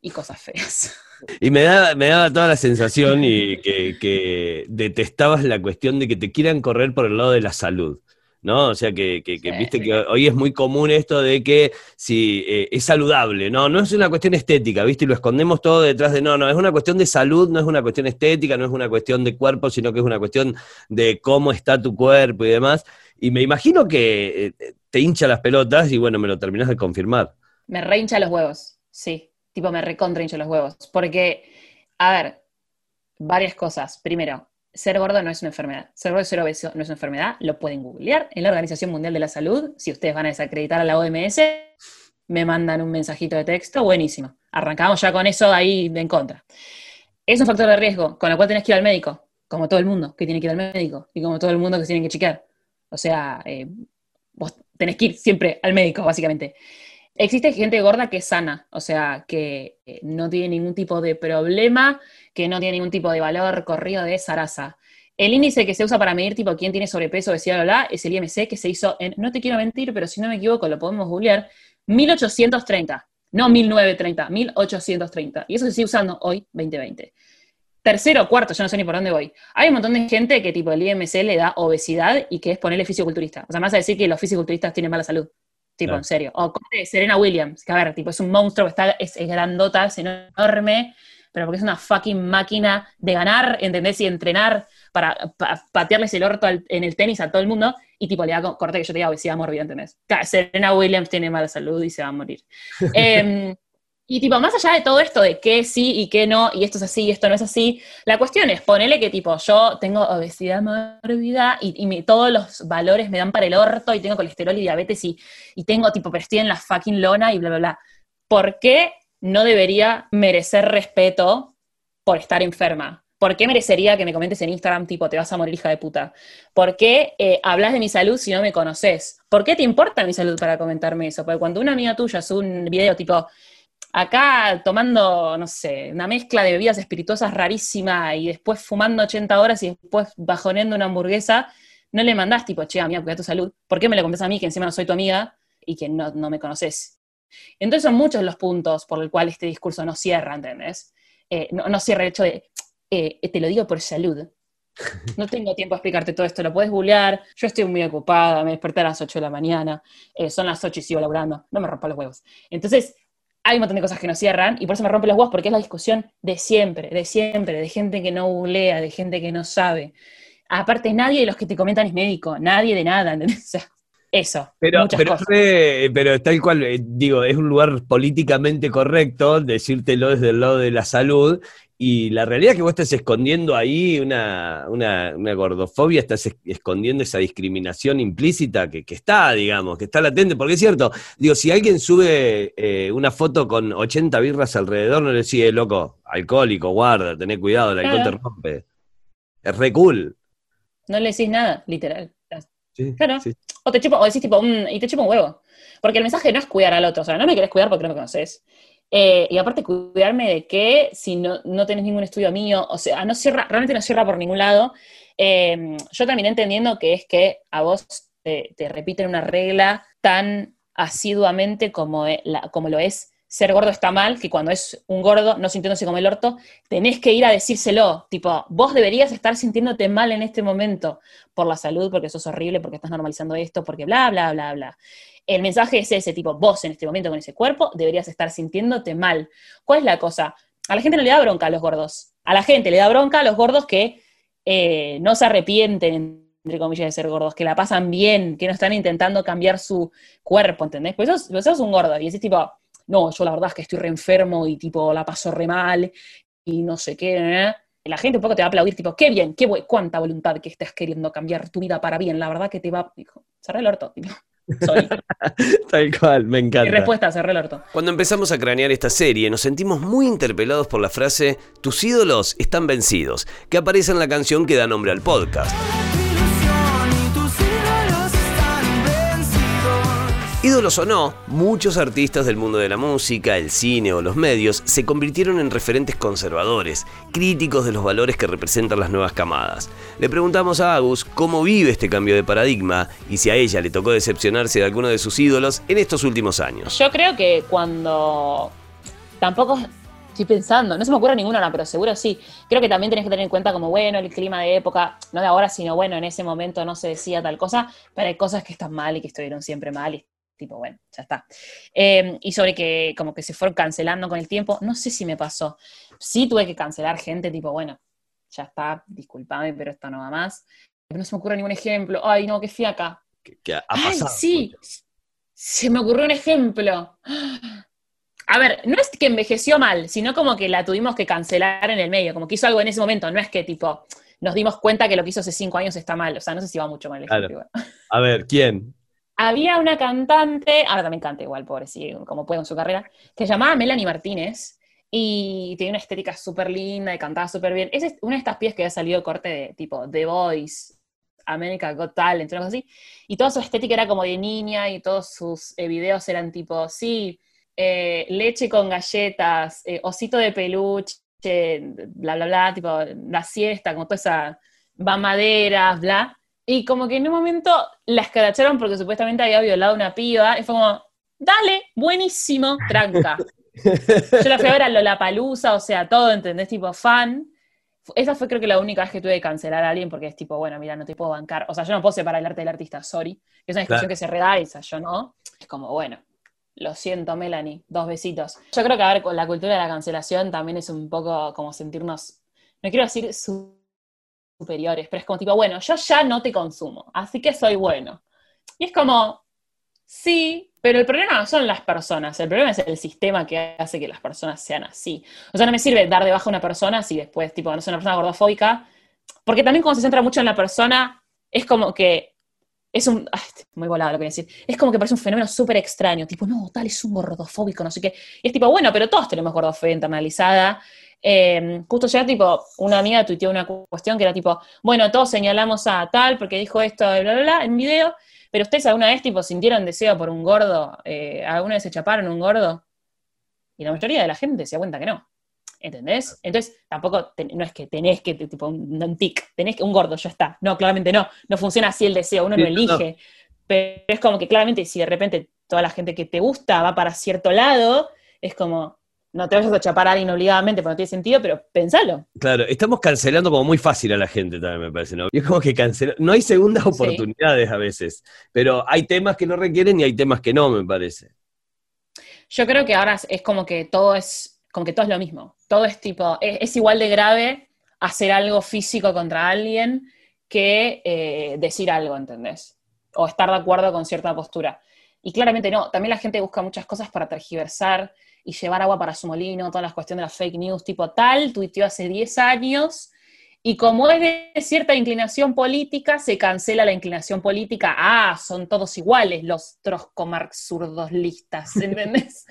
y cosas feas. (laughs) Y me, da, me daba toda la sensación y que, detestabas la cuestión de que te quieran correr por el lado de la salud. ¿no? O sea, que, viste que hoy es muy común esto de que si eh, es saludable, ¿no? No es una cuestión estética, ¿viste? Y lo escondemos todo detrás de, no, no, es una cuestión de salud, no es una cuestión estética, no es una cuestión de cuerpo, sino que es una cuestión de cómo está tu cuerpo y demás. Y me imagino que eh, te hincha las pelotas y bueno, me lo terminas de confirmar. Me rehincha los huevos, sí tipo me recontra los huevos. Porque, a ver, varias cosas. Primero, ser gordo no es una enfermedad. Ser gordo y ser obeso no es una enfermedad. Lo pueden googlear en la Organización Mundial de la Salud. Si ustedes van a desacreditar a la OMS, me mandan un mensajito de texto. Buenísimo. Arrancamos ya con eso ahí en contra. Es un factor de riesgo, con lo cual tenés que ir al médico, como todo el mundo que tiene que ir al médico y como todo el mundo que tiene que chequear. O sea, eh, vos tenés que ir siempre al médico, básicamente. Existe gente gorda que es sana, o sea, que eh, no tiene ningún tipo de problema, que no tiene ningún tipo de valor corrido de zaraza. El índice que se usa para medir tipo quién tiene sobrepeso, decía bla, es el IMC que se hizo en, no te quiero mentir, pero si no me equivoco, lo podemos googlear, 1830, no 1930, 1830. Y eso se sigue usando hoy, 2020. Tercero, cuarto, yo no sé ni por dónde voy. Hay un montón de gente que tipo el IMC le da obesidad y que es ponerle fisiculturista. O sea, más a decir que los fisiculturistas tienen mala salud. Tipo, en serio. O Serena Williams, que a ver, tipo, es un monstruo, está, es, grandota, es enorme, pero porque es una fucking máquina de ganar, ¿entendés? Y entrenar para patearles el orto en el tenis a todo el mundo, y tipo, le da corte que yo te diga obesidad mórbida, ¿entendés? Serena Williams tiene mala salud y se va a morir. (laughs) eh, y tipo, más allá de todo esto de qué sí y qué no, y esto es así y esto no es así, la cuestión es ponele que tipo, yo tengo obesidad mórbida y, todos los valores me dan para el orto y tengo colesterol y diabetes y, y tengo tipo, pero en la fucking lona y bla, bla, bla. ¿Por qué no debería merecer respeto por estar enferma? ¿Por qué merecería que me comentes en Instagram, tipo, te vas a morir, hija de puta? ¿Por qué eh, hablas de mi salud si no me conoces? ¿Por qué te importa mi salud para comentarme eso? Porque cuando una amiga tuya sube un video tipo, acá tomando, no sé, una mezcla de bebidas espirituosas rarísima y después fumando 80 horas y después bajoneando una hamburguesa, no le mandás tipo, che, amiga, cuida tu salud. ¿Por qué me lo contás a mí que encima no soy tu amiga y que no, me conoces? Entonces son muchos los puntos por los cuales este discurso no cierra, ¿entendés? Eh, no, cierra el hecho de, eh, te lo digo por salud. (laughs) No tengo tiempo a explicarte todo esto, lo puedes googlear. Yo estoy muy ocupada, me desperté a las 8 de la mañana, eh, son las 8 y sigo laburando, no me rompa los huevos. Entonces, hay un montón de cosas que no cierran y por eso me rompe los huevos porque es la discusión de siempre, de siempre, de gente que no googlea, de gente que no sabe. Aparte, nadie de los que te comentan es médico, nadie de nada, (laughs) ¿entendés? O sea, eso. Pero, pero, pero tal cual, eh, digo, es un lugar políticamente correcto decírtelo desde el lado de la salud y la realidad es que vos estás escondiendo ahí una, gordofobia, estás escondiendo esa discriminación implícita que, está, digamos, que está latente, porque es cierto, digo, si alguien sube eh, una foto con 80 birras alrededor, no le sigue, loco, alcohólico, guarda, tené cuidado, el alcohol te rompe. Es re cool. No le decís nada, literal. claro. O te chupo, o decís tipo, y te chupo un huevo. Porque el mensaje no es cuidar al otro, o sea, no me querés cuidar porque no me conoces. Eh, y aparte, cuidarme de qué si no, no tenés ningún estudio mío, o sea, no cierra, realmente no cierra por ningún lado. Eh, yo terminé entendiendo que es que a vos te, repiten una regla tan asiduamente como, e, como lo es ser gordo está mal, que cuando es un gordo no sintiéndose como el orto, tenés que ir a decírselo, tipo, vos deberías estar sintiéndote mal en este momento por la salud, porque sos horrible, porque estás normalizando esto, porque bla, bla, bla, bla. El mensaje es ese, tipo, vos en este momento con ese cuerpo deberías estar sintiéndote mal. ¿Cuál es la cosa? A la gente no le da bronca a los gordos. A la gente le da bronca a los gordos que eh, no se arrepienten, entre comillas, de ser gordos, que la pasan bien, que no están intentando cambiar su cuerpo, ¿entendés? Pues sos, sos un gordo y decís tipo, no, yo la verdad es que estoy re enfermo y tipo la paso re mal y no sé qué. ¿eh? La gente un poco te va a aplaudir, tipo, qué bien, qué cuánta voluntad que estés queriendo cambiar tu vida para bien, la verdad que te va, dijo, cerré el orto, tipo soy. (laughs) Tal cual, me Mi encanta. respuesta, cerré el orto. Cuando empezamos a cranear esta serie, nos sentimos muy interpelados por la frase Tus ídolos están vencidos, que aparece en la canción que da nombre al podcast. Ídolos o no, muchos artistas del mundo de la música, el cine o los medios se convirtieron en referentes conservadores, críticos de los valores que representan las nuevas camadas. Le preguntamos a Agus cómo vive este cambio de paradigma y si a ella le tocó decepcionarse de alguno de sus ídolos en estos últimos años. Yo creo que cuando tampoco estoy pensando, no se me ocurre ninguna, no, pero seguro sí. Creo que también tenés que tener en cuenta como, bueno, el clima de época, no de ahora, sino bueno, en ese momento no se decía tal cosa, pero hay cosas que están mal y que estuvieron siempre mal tipo, bueno, ya está. Eh, y sobre que como que se fueron cancelando con el tiempo, no sé si me pasó. Sí tuve que cancelar gente, tipo, bueno, ya está, discúlpame, pero esto no va más. No se me ocurre ningún ejemplo. Ay, no, qué fiaca. Ha Ay, sí, se me ocurrió un ejemplo. A ver, no es que envejeció mal, sino como que la tuvimos que cancelar en el medio, como que hizo algo en ese momento, no es que tipo nos dimos cuenta que lo que hizo hace cinco años está mal, o sea, no sé si va mucho mal el Claro. ejemplo. A ver, ¿quién? Había una cantante, ahora también canta igual, pobre, como puede en su carrera, que se llamaba Melanie Martínez y tenía una estética súper linda y cantaba súper bien. Es una de estas piezas que ha salido corte de tipo The Voice, America Got Talent, una así, y toda su estética era como de niña y todos sus eh, videos eran tipo, sí, eh, leche con galletas, eh, osito de peluche, bla, bla, bla, tipo la siesta, como toda esa mamaderas, bla. Y como que en un momento la escracharon porque supuestamente había violado a una piba, y fue como, dale, buenísimo, tranca. (laughs) Yo la fui a ver a Lollapalooza, o sea, todo, ¿entendés? Tipo, fan. Esa fue creo que la única vez que tuve que cancelar a alguien porque es tipo, bueno, mira, no te puedo bancar. O sea, yo no puedo separar el arte del artista, sorry. Es una discusión Claro. que se reda esa, yo no. Es como, bueno, lo siento, Melanie, dos besitos. Yo creo que, a ver, con la cultura de la cancelación también es un poco como sentirnos, no quiero decir su- superiores, pero es como tipo, bueno, yo ya no te consumo, así que soy bueno. Y es como, sí, pero el problema no son las personas, el problema es el sistema que hace que las personas sean así. O sea, no me sirve dar de baja a una persona si después, tipo, no soy una persona gordofóbica, porque también cuando se centra mucho en la persona, es como que es un. muy volado lo que voy a decir. Es como que parece un fenómeno súper extraño. Tipo, no, tal es un gordofóbico, no sé qué. Y es tipo, bueno, pero todos tenemos gordofobia internalizada. Eh, justo ya, tipo, una amiga tuiteó una cu- cuestión que era tipo, bueno, todos señalamos a tal porque dijo esto, bla, bla, bla, en video. Pero ustedes alguna vez, tipo, sintieron deseo por un gordo, Eh, alguna vez se chaparon un gordo. Y la mayoría de la gente se da cuenta que no. ¿Entendés? Entonces, tampoco, no es que tenés que, tipo, un, un tic, tenés que, un gordo, ya está. No, claramente no. No funciona así el deseo, uno Sí, no no. elige. Pero es como que claramente si de repente toda la gente que te gusta va para cierto lado, es como, no te vayas a chapar a alguien obligadamente porque no tiene sentido, pero pensalo. Claro, estamos cancelando como muy fácil a la gente también, me parece, ¿no? Y es como que cancela, no hay segundas oportunidades a veces, pero hay temas que lo requieren y hay temas que no, me parece. Yo creo que ahora es como que todo es, como que todo es lo mismo. Todo es tipo, es, igual de grave hacer algo físico contra alguien que eh, decir algo, ¿entendés? O estar de acuerdo con cierta postura. Y claramente no, también la gente busca muchas cosas para tergiversar y llevar agua para su molino, toda la cuestión de las fake news, tipo tal, tuiteó hace 10 años, y como es de cierta inclinación política, se cancela la inclinación política. Ah, son todos iguales los troscomarx zurdos listas, (laughs) ¿entendés?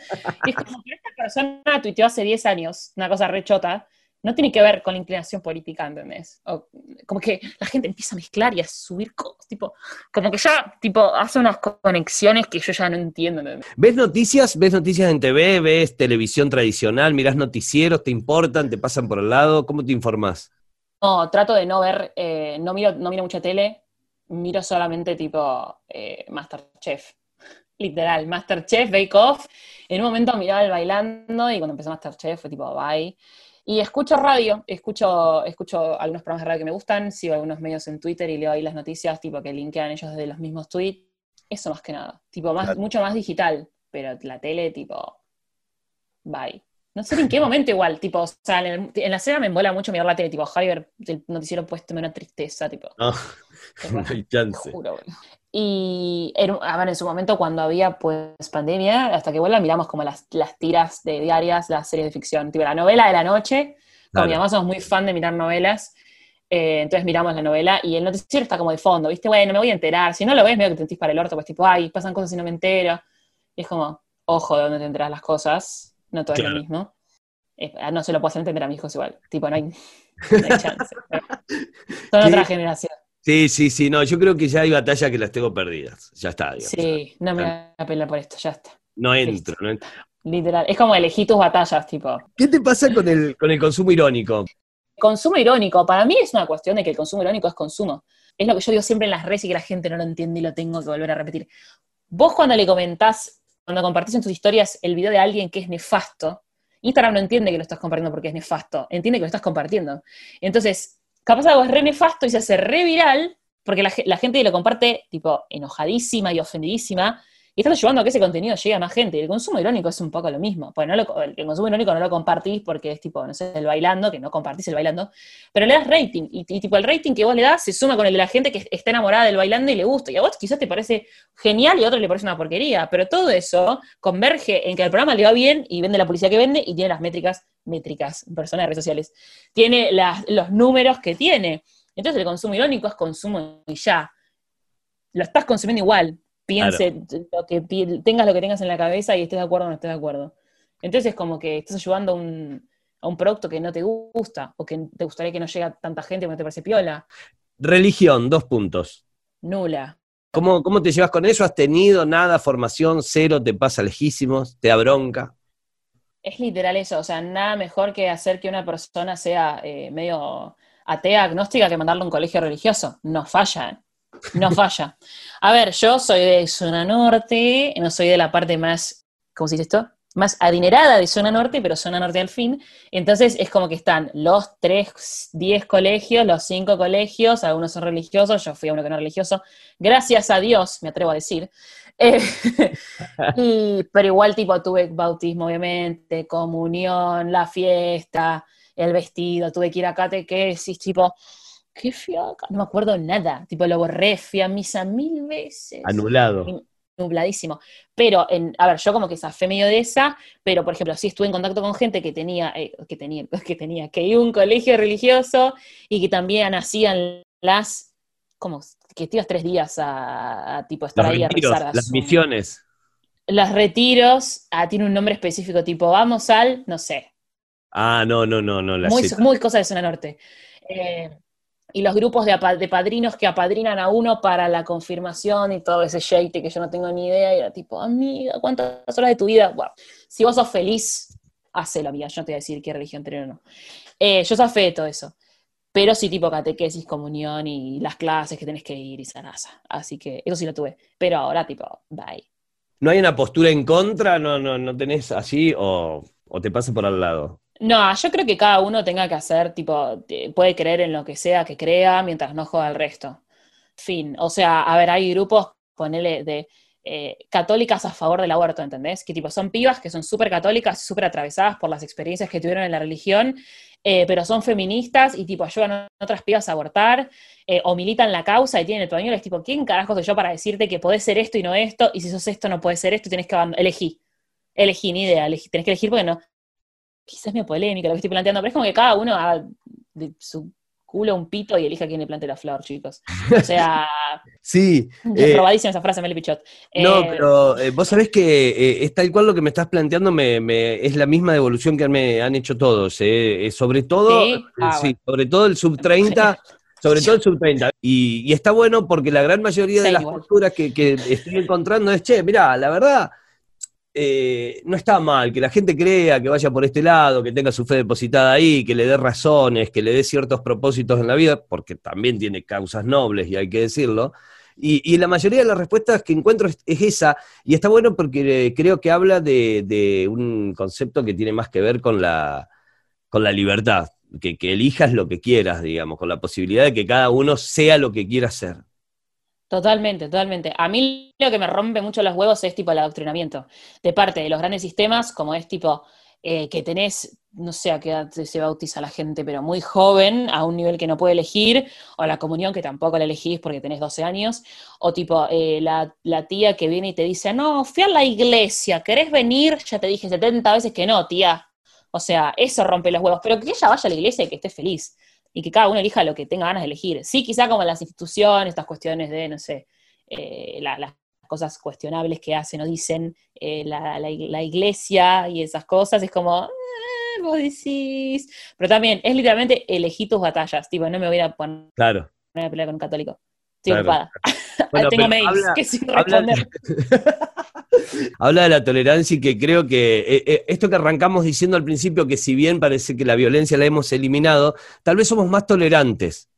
y es como que esta persona tuiteó hace 10 años, una cosa rechota, no tiene que ver con la inclinación política, ¿entendés? O, como que la gente empieza a mezclar y a subir cosas, tipo, como que ya, tipo, hace unas conexiones que yo ya no entiendo, ¿entendés? ¿Ves noticias? ¿Ves noticias en TV? ¿Ves televisión tradicional? ¿Mirás noticieros? ¿Te importan? ¿Te pasan por el lado? ¿Cómo te informás? No, trato de no ver, eh, no, miro, no miro mucha tele, miro solamente tipo eh, Masterchef. (laughs) Literal, Masterchef, Bake Off. En un momento miraba el bailando y cuando empezó Masterchef fue tipo bye. Y escucho radio, escucho, escucho algunos programas de radio que me gustan, sigo algunos medios en Twitter y leo ahí las noticias, tipo que linkean ellos desde los mismos tweets. Eso más que nada. Tipo, más, Claro. mucho más digital. Pero la tele, tipo, bye. No sé en qué momento igual, tipo, o sea, en, el- en la cena me embola mucho mirar la tele, tipo, Javier, el noticiero puesto me da una tristeza, tipo, No, (laughs) hay chance. juro. Y en, a ver, en su momento cuando había pues pandemia, hasta que vuelva miramos como las, las tiras de diarias, las series de ficción, tipo la novela de la noche, con mi mamá somos muy fan de mirar novelas, Eh, entonces miramos la novela y el noticiero está como de fondo, ¿viste? Bueno, me voy a enterar. Si no lo ves, medio que te sentís para el orto, pues tipo, ay, pasan cosas y no me entero. Y es como, ojo de dónde te enteras las cosas, no todo es lo mismo. Eh, no se lo puedo hacer entender a mis hijos igual, tipo, no hay, (laughs) chance. Son (laughs) otra generación. Sí, sí, sí, no, yo creo que ya hay batallas que las tengo perdidas, ya está. Sí, no me voy a pelear por esto, ya está. No entro, no entro. Literal, es como elegí tus batallas, tipo. ¿Qué te pasa con el, con el consumo irónico? Consumo irónico, para mí es una cuestión de que el consumo irónico es consumo. Es lo que yo digo siempre en las redes y que la gente no lo entiende y lo tengo que volver a repetir. Vos cuando le comentás, cuando compartís en tus historias el video de alguien que es nefasto, Instagram no entiende que lo estás compartiendo porque es nefasto, entiende que lo estás compartiendo. Entonces, capaz algo es re nefasto y se hace re viral, porque la, la gente lo comparte tipo enojadísima y ofendidísima, y estás ayudando a que ese contenido llegue a más gente. Y el consumo irónico es un poco lo mismo. Pues no el consumo irónico no lo compartís porque es tipo, no sé, el bailando, que no compartís el bailando, pero le das rating. Y, tipo, el rating que vos le das se suma con el de la gente que está enamorada del bailando y le gusta. Y a vos quizás te parece genial y a otro le parece una porquería. Pero todo eso converge en que el programa le va bien y vende la publicidad que vende y tiene las métricas, métricas, personas de redes sociales. Tiene los números que tiene. Entonces el consumo irónico es consumo y ya. Lo estás consumiendo igual, piense, lo que, tengas lo que tengas en la cabeza y estés de acuerdo o no estés de acuerdo. Entonces es como que estás ayudando a un, a un producto que no te gusta o que te gustaría que no llegue a tanta gente porque no te parece piola. Religión, dos puntos. Nula. ¿Cómo, ¿Cómo te llevas con eso? ¿Has tenido nada, formación, cero, te pasa lejísimos, te da bronca? Es literal eso, o sea, nada mejor que hacer que una persona sea eh, medio atea, agnóstica, que mandarle a un colegio religioso. No falla. No falla. A ver, yo soy de zona norte, no soy de la parte más, ¿cómo se dice esto? Más adinerada de zona norte, pero zona norte al fin. Entonces es como que están los tres, diez colegios, los cinco colegios, algunos son religiosos, yo fui a uno que no religioso. Gracias a Dios, me atrevo a decir. Eh, (laughs) pero igual tipo tuve bautismo, obviamente, comunión, la fiesta, el vestido, tuve que ir a catequesis, tipo, qué fiaca, no me acuerdo nada, tipo lo borré, fui a misa mil veces. Anulado. Nubladísimo. Pero, en, a ver, yo como que zafé medio de esa, pero por ejemplo, sí estuve en contacto con gente que tenía, eh, que tenía, (laughs) que tenía, que iba a un colegio religioso y que también hacían las, como, que te ibas tres días a, tipo estar ahí a rezar. las misiones. Los retiros, ah, tiene un nombre específico, tipo, vamos al, no sé. Ah, no, no, no, no. muy, muy cosa de zona norte. Eh, y los grupos de, de, padrinos que apadrinan a uno para la confirmación y todo ese shake que yo no tengo ni idea, y era tipo, amiga, ¿cuántas horas de tu vida? Wow. Si vos sos feliz, hacelo, amiga, yo no te voy a decir qué religión tener o no. Eh, yo fe de todo eso, pero sí tipo catequesis, comunión y las clases que tenés que ir y sanasa, así que eso sí lo tuve, pero ahora tipo, bye. ¿No hay una postura en contra? ¿No, no, no tenés así o, o te pasa por al lado? No, yo creo que cada uno tenga que hacer, tipo, puede creer en lo que sea que crea mientras no joda al resto. Fin. O sea, a ver, hay grupos, ponele, de eh, católicas a favor del aborto, ¿entendés? Que tipo son pibas que son súper católicas, súper atravesadas por las experiencias que tuvieron en la religión, eh, pero son feministas y tipo ayudan a otras pibas a abortar, eh, o militan la causa y tienen el pañuelo, es tipo, ¿quién carajo soy yo para decirte que podés ser esto y no esto? Y si sos esto no puede ser esto, tienes que elegir. Elegí, ni idea, elegí, tenés que elegir porque no, quizás medio polémica lo que estoy planteando, pero es como que cada uno haga de su culo un pito y elija quién le plante la flor, chicos. O (laughs) sea, sí, eh, probadísima esa frase, Meli Pichot. no, eh, pero eh, vos sabés que eh, es tal cual lo que me estás planteando, me, me, es la misma devolución que me han hecho todos. sobre todo, ¿Sí? Ah, sobre todo el sub 30. (laughs) Sobre todo el sub 30. Y, y, está bueno porque la gran mayoría de las posturas que, que estoy encontrando es, che, mirá, la verdad, eh, no está mal que la gente crea que vaya por este lado, que tenga su fe depositada ahí, que le dé razones, que le dé ciertos propósitos en la vida, porque también tiene causas nobles y hay que decirlo. Y, la mayoría de las respuestas que encuentro es, esa, y está bueno porque creo que habla de, un concepto que tiene más que ver con la, con la libertad, que, que elijas lo que quieras, digamos, con la posibilidad de que cada uno sea lo que quiera ser. Totalmente, totalmente. A mí lo que me rompe mucho los huevos es tipo el adoctrinamiento de parte de los grandes sistemas, como es tipo eh, que tenés, no sé a qué edad se bautiza la gente, pero muy joven, a un nivel que no puede elegir, o la comunión que tampoco la elegís porque tenés 12 años, o tipo eh, la, la, tía que viene y te dice, no, fui a la iglesia, ¿querés venir? Ya te dije 70 veces que no, tía. O sea, eso rompe los huevos, pero que ella vaya a la iglesia y que esté feliz. Y que cada uno elija lo que tenga ganas de elegir. Sí, quizá como las instituciones, estas cuestiones de, no sé, eh, la- las cosas cuestionables que hacen o dicen eh, la, la ig- la iglesia y esas cosas, es como, "Eh, vos decís, pero también es literalmente elegí tus batallas, tipo, no me voy a poner Claro. a pelear con un católico. Estoy Claro. ocupada. (laughs) Bueno, Tengo mails habla- que sin responder. (laughs) Habla de la tolerancia y que creo que eh, eh, esto que arrancamos diciendo al principio, que si bien parece que la violencia la hemos eliminado, tal vez somos más tolerantes,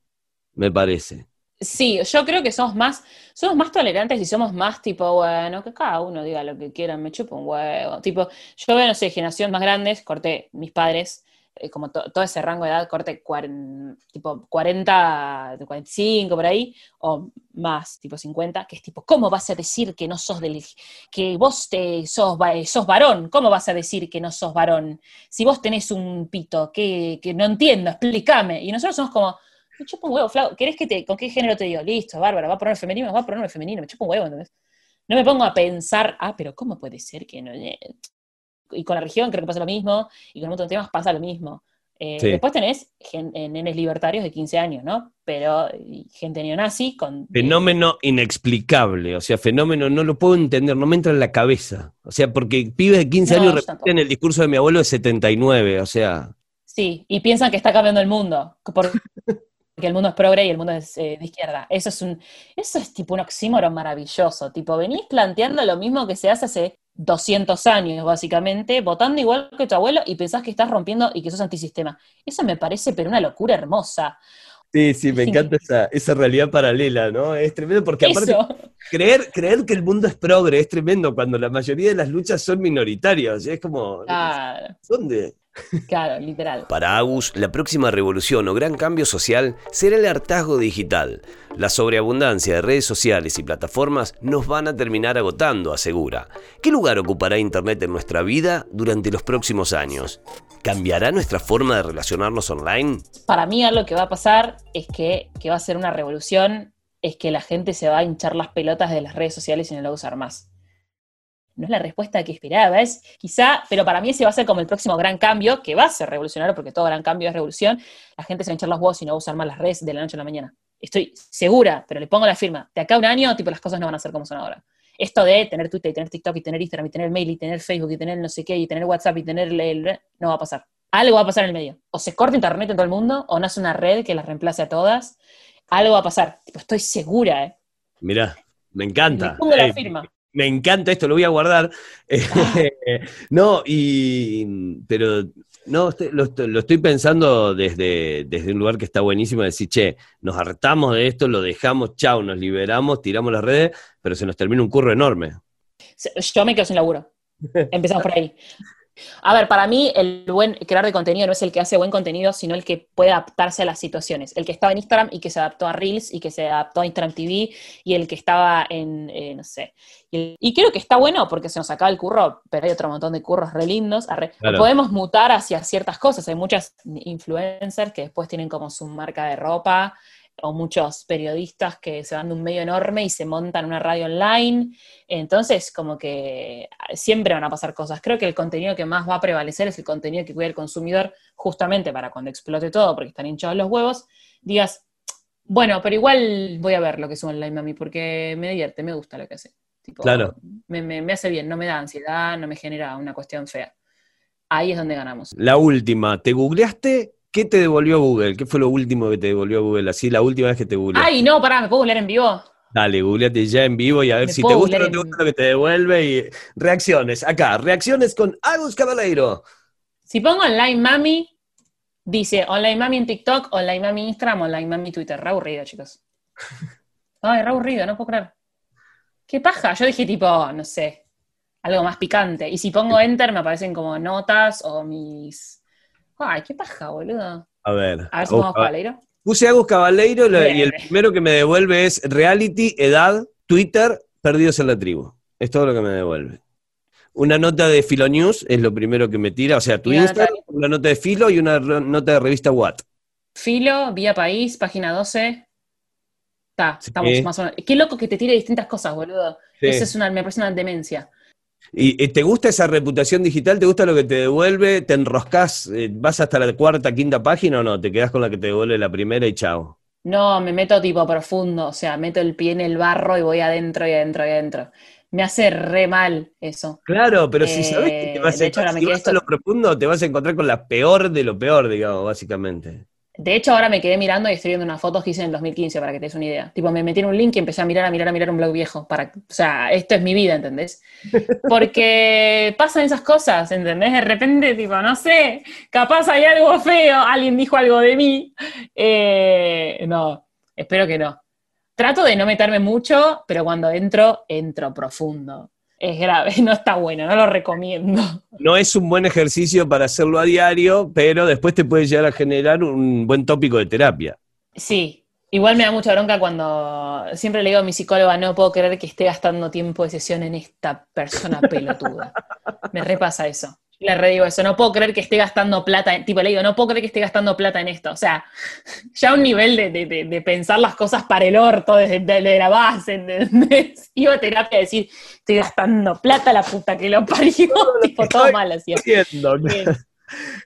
me parece. Sí, yo creo que somos más, somos más tolerantes y somos más tipo, bueno, que cada uno diga lo que quiera, me chupa un huevo. Tipo, yo veo, no sé, generaciones más grandes, corté mis padres, eh, como to- todo ese rango de edad, corté cuaren- tipo 40, 45 por ahí, o más, tipo 50, que es tipo, ¿cómo vas a decir que no sos del, que vos te sos, sos varón? ¿Cómo vas a decir que no sos varón? Si vos tenés un pito, que, que no entiendo, explícame. Y nosotros somos como, me chupa un huevo, Flau. ¿Querés que te, con qué género te digo? Listo, bárbara, va a poner femenino, va a poner femenino, me chupa un huevo, ¿entendés? No me pongo a pensar, ah, pero ¿cómo puede ser que no? Eh? Y con la región creo que pasa lo mismo, y con un montón de temas pasa lo mismo. Eh, Sí. Después tenés eh, nenes libertarios de 15 años, ¿no? Pero gente neonazi con... Fenómeno inexplicable, o sea, fenómeno no lo puedo entender, no me entra en la cabeza. O sea, porque pibes de 15 No, años repiten tampoco. el discurso de mi abuelo de 79, o sea, Sí, y piensan que está cambiando el mundo, por- porque el mundo es progre y el mundo es eh, de izquierda. Eso es un, eso es tipo un oxímoron maravilloso. Tipo, venís planteando lo mismo que se hace hace 200 años, básicamente, votando igual que tu abuelo y pensás que estás rompiendo y que sos antisistema. Eso me parece, pero una locura hermosa. Sí, sí, me encanta esa, esa realidad paralela, ¿no? Es tremendo porque aparte Eso. creer, creer que el mundo es progre es tremendo cuando la mayoría de las luchas son minoritarias. Es como, Claro, ¿dónde? Claro, literal. Para Agus, la próxima revolución o gran cambio social será el hartazgo digital. La sobreabundancia de redes sociales y plataformas nos van a terminar agotando, asegura. ¿Qué lugar ocupará Internet en nuestra vida durante los próximos años? ¿Cambiará nuestra forma de relacionarnos online? Para mí algo que va a pasar es que, que va a ser una revolución, es que la gente se va a hinchar las pelotas de las redes sociales y no la va a usar más. No es la respuesta que esperaba, es quizá, pero para mí ese va a ser como el próximo gran cambio, que va a ser revolucionario, porque todo gran cambio es revolución. La gente se va a hinchar los huevos y no va a usar más las redes de la noche a la mañana. Estoy segura, pero le pongo la firma. De acá a un año, tipo, las cosas no van a ser como son ahora. Esto de tener Twitter y tener TikTok y tener Instagram y tener mail y tener Facebook y tener no sé qué y tener WhatsApp y tener el, no va a pasar. Algo va a pasar en el medio. O se corta internet en todo el mundo, o nace una red que las reemplace a todas. Algo va a pasar. Tipo, estoy segura, ¿eh? Mirá, me Le encanta. pongo la Ey, firma. Me encanta esto, lo voy a guardar. (laughs) (laughs) no, y. Pero. No, estoy- lo, estoy- lo estoy pensando desde, desde un lugar que está buenísimo, decir, che, nos hartamos de esto, lo dejamos, chau, nos liberamos, tiramos las redes, pero se nos termina un curro enorme. Yo me quedo sin laburo. Empezamos por ahí. A ver, para mí el buen creador de contenido no es el que hace buen contenido, sino el que puede adaptarse a las situaciones. El que estaba en Instagram y que se adaptó a Reels y que se adaptó a Instagram TV y el que estaba en, eh, no sé. Y, creo que está bueno porque se nos acaba el curro, pero hay otro montón de curros re lindos. arre. Claro. Podemos mutar hacia ciertas cosas. Hay muchas influencers que después tienen como su marca de ropa o muchos periodistas que se van de un medio enorme y se montan una radio online. Entonces, como que siempre van a pasar cosas. Creo que el contenido que más va a prevalecer es el contenido que cuida el consumidor, justamente para cuando explote todo, porque están hinchados los huevos, digas, bueno, pero igual voy a ver lo que sube online, mami, porque me divierte, me gusta lo que hace. Tipo, Claro. Me, me- me hace bien, no me da ansiedad, no me genera una cuestión fea. Ahí es donde ganamos. La última, ¿te googleaste? ¿Qué te devolvió Google? ¿Qué fue lo último que te devolvió Google? Así, la última vez que te googleaste. Ay, no, pará, ¿me puedo leer en vivo? Dale, googleate ya en vivo y a ver si te gusta o no googlear te gusta lo que te devuelve. Y reacciones, acá, reacciones con Agus Cabaleiro. Si pongo online mami, dice online mami en TikTok, online mami en Instagram, online mami Twitter. Re aburrido, chicos. (laughs) Ay, re aburrido, no puedo creer. ¿Qué paja? Yo dije tipo, no sé, algo más picante. Y si pongo enter me aparecen como notas o mis... Ay, qué paja, boludo. A ver. A ver si Cab- Cabaleiro. Puse Agus Cabaleiro Bien. y el primero que me devuelve es reality, edad, Twitter, perdidos en la tribu. Es todo lo que me devuelve. Una nota de Filo News es lo primero que me tira, o sea, tu Instagram, una nota de Filo y una nota de revista What. Filo, Vía País, página 12. Está, Sí. estamos más o menos. Qué loco que te tire distintas cosas, boludo. Sí. Eso es una, me parece una demencia. ¿Y, te gusta esa reputación digital? ¿Te gusta lo que te devuelve? ¿Te enroscas? eh, ¿Vas hasta la cuarta, quinta página o no? ¿Te quedas con la que te devuelve la primera y chao? No, me meto tipo profundo, o sea, meto el pie en el barro y voy adentro y adentro y adentro. Me hace re mal eso. Claro, pero si sabes que te Eh, vas, a, hecho, si vas a lo profundo, te vas a encontrar con la peor de lo peor, digamos, básicamente. De hecho, ahora me quedé mirando y estoy viendo unas fotos que hice en el 2015 para que te des una idea. Tipo, me metí en un link y empecé a mirar, a mirar, a mirar un blog viejo. Para, o sea, esto es mi vida, ¿entendés? (laughs) Porque pasan esas cosas, ¿entendés? De repente, tipo, no sé, capaz hay algo feo, alguien dijo algo de mí. Eh, no, espero que no. Trato de no meterme mucho, pero cuando entro, entro profundo. Es grave, (laughs) no está bueno, no lo recomiendo. No es un buen ejercicio para hacerlo a diario, pero después te puede llegar a generar un buen tópico de terapia. Sí, igual me da mucha bronca cuando siempre le digo a mi psicóloga, no puedo creer que esté gastando tiempo de sesión en esta persona pelotuda. (laughs) Me repasa eso. Le redigo eso, no puedo creer que esté gastando plata, en- tipo le digo, no puedo creer que esté gastando plata en esto. O sea, (laughs) ya un nivel de, de- de- de pensar las cosas para el orto desde de, la base, ¿entendés? (laughs) Iba a terapia a decir, estoy gastando plata la puta que lo parió, (laughs) tipo todo mal así.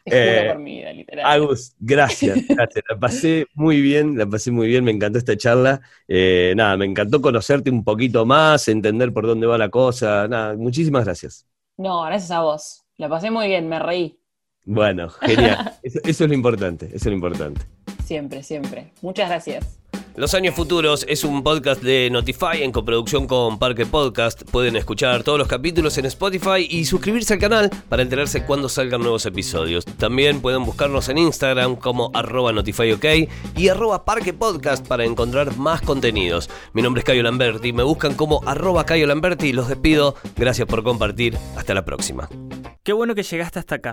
Eh, por mi vida, literal. Agus, gracias, gracias. La pasé muy bien, la pasé muy bien, me encantó esta charla. Eh, nada, me encantó conocerte un poquito más, entender por dónde va la cosa. Nada, muchísimas gracias. No, gracias a vos. La pasé muy bien, me reí. Bueno, genial. Eso, eso es lo importante, eso es lo importante. Siempre, siempre. Muchas gracias. Los Años Futuros es un podcast de Notify en coproducción con Parque Podcast. Pueden escuchar todos los capítulos en Spotify y suscribirse al canal para enterarse cuando salgan nuevos episodios. También pueden buscarnos en Instagram como arroba notifyok y arroba Parque Podcast para encontrar más contenidos. Mi nombre es Cayo Lamberti, me buscan como arroba Cayo Lamberti los despido. Gracias por compartir. Hasta la próxima. Qué bueno que llegaste hasta acá.